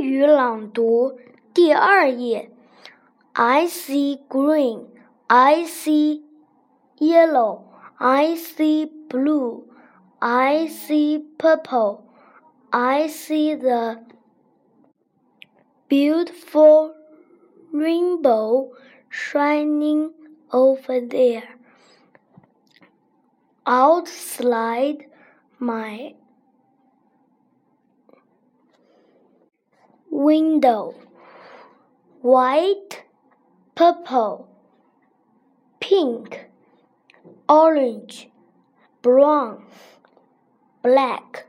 语朗读第二页。I see green, I see yellow, I see blue, I see purple, I see the beautiful rainbow shining over there. Outside my window, white, purple, pink, orange, brown, black.